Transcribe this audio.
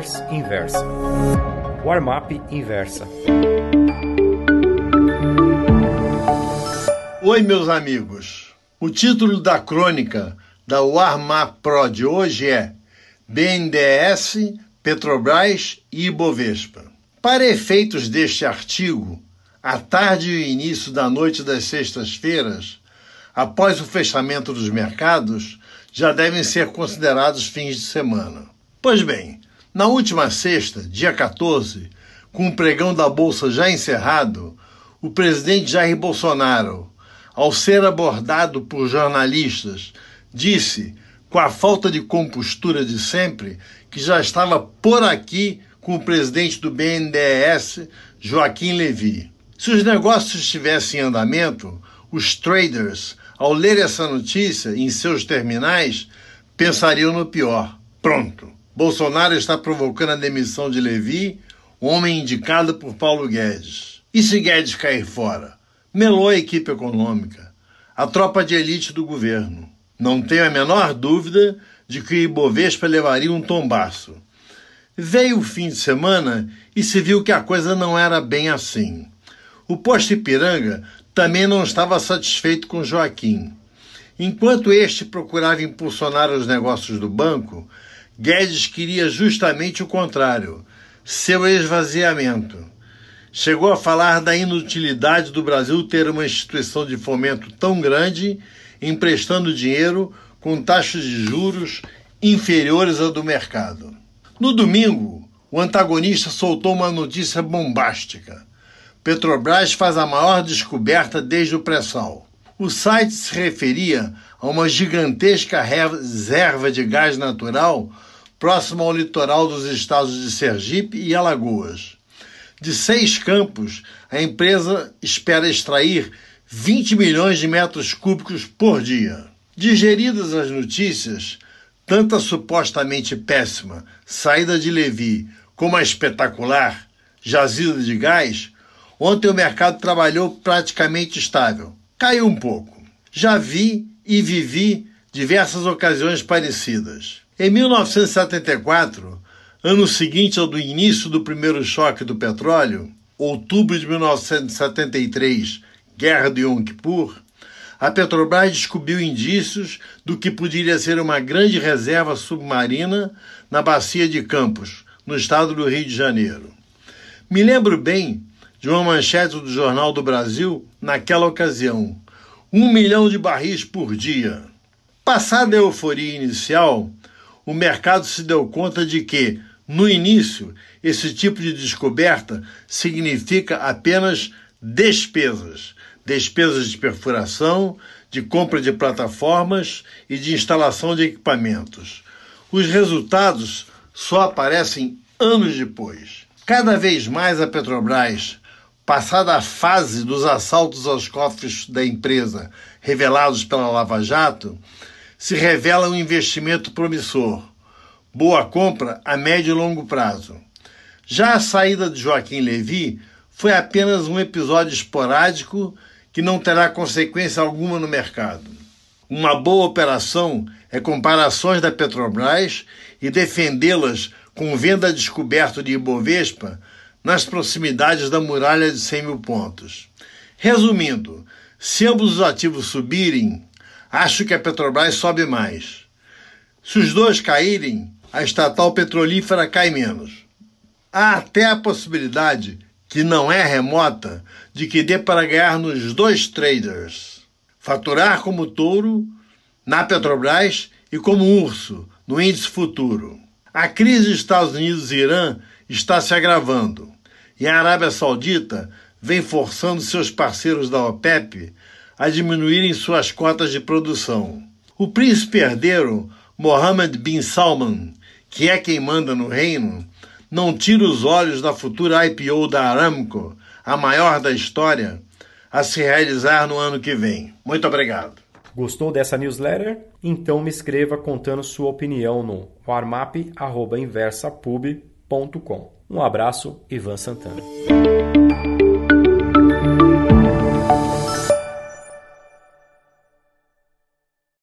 Traders Inversa. Warmap Inversa. Oi, meus amigos. O título da crônica da Warmap Pro de hoje é BNDES, Petrobras e Ibovespa. Para efeitos deste artigo, a tarde e início da noite das sextas-feiras, após o fechamento dos mercados, já devem ser considerados fins de semana. Pois bem, na última sexta, dia 14, com o pregão da Bolsa já encerrado, o presidente Jair Bolsonaro, ao ser abordado por jornalistas, disse, com a falta de compostura de sempre, que já estava por aqui com o presidente do BNDES, Joaquim Levy. Se os negócios estivessem em andamento, os traders, ao ler essa notícia em seus terminais, pensariam no pior. Pronto. Bolsonaro está provocando a demissão de Levi, homem indicado por Paulo Guedes. E se Guedes cair fora? Melou a equipe econômica, a tropa de elite do governo. Não tenho a menor dúvida de que o Ibovespa levaria um tombaço. Veio o fim de semana e se viu que a coisa não era bem assim. O posto Ipiranga também não estava satisfeito com Joaquim. Enquanto este procurava impulsionar os negócios do banco, Guedes queria justamente o contrário, seu esvaziamento. Chegou a falar da inutilidade do Brasil ter uma instituição de fomento tão grande, emprestando dinheiro com taxas de juros inferiores à do mercado. No domingo, o antagonista soltou uma notícia bombástica. Petrobras faz a maior descoberta desde o pré-sal. O site se referia a uma gigantesca reserva de gás natural próxima ao litoral dos estados de Sergipe e Alagoas. De seis campos, a empresa espera extrair 20 milhões de metros cúbicos por dia. Digeridas as notícias, tanto a supostamente péssima saída de Levi como a espetacular jazida de gás, ontem o mercado trabalhou praticamente estável. Caiu um pouco. Já vi e vivi diversas ocasiões parecidas. Em 1974, ano seguinte ao do início do primeiro choque do petróleo, outubro de 1973, Guerra de Yom Kippur, a Petrobras descobriu indícios do que poderia ser uma grande reserva submarina na bacia de Campos, no estado do Rio de Janeiro. Me lembro bem de uma manchete do Jornal do Brasil naquela ocasião: um milhão de barris por dia. Passada a euforia inicial, o mercado se deu conta de que, no início, esse tipo de descoberta significa apenas despesas despesas de perfuração, de compra de plataformas e de instalação de equipamentos. Os resultados só aparecem anos depois. Cada vez mais a Petrobras, passada a fase dos assaltos aos cofres da empresa revelados pela Lava Jato, se revela um investimento promissor boa compra a médio e longo prazo. Já a saída de Joaquim Levi foi apenas um episódio esporádico que não terá consequência alguma no mercado. Uma boa operação é comparações da Petrobras e defendê-las com venda descoberto de Ibovespa nas proximidades da muralha de 100 mil pontos. Resumindo, se ambos os ativos subirem, acho que a Petrobras sobe mais. Se os dois caírem, a estatal petrolífera cai menos. Há até a possibilidade, que não é remota, de que dê para ganhar nos dois traders. Faturar como touro na Petrobras e como urso no índice futuro. A crise dos Estados Unidos e Irã está se agravando e a Arábia Saudita vem forçando seus parceiros da OPEP a diminuírem suas cotas de produção. O príncipe herdeiro Mohammed bin Salman que é quem manda no reino, não tira os olhos da futura IPO da Aramco, a maior da história, a se realizar no ano que vem. Muito obrigado. Gostou dessa newsletter? Então me escreva contando sua opinião no warmap.inversapub.com. Um abraço, Ivan Santana.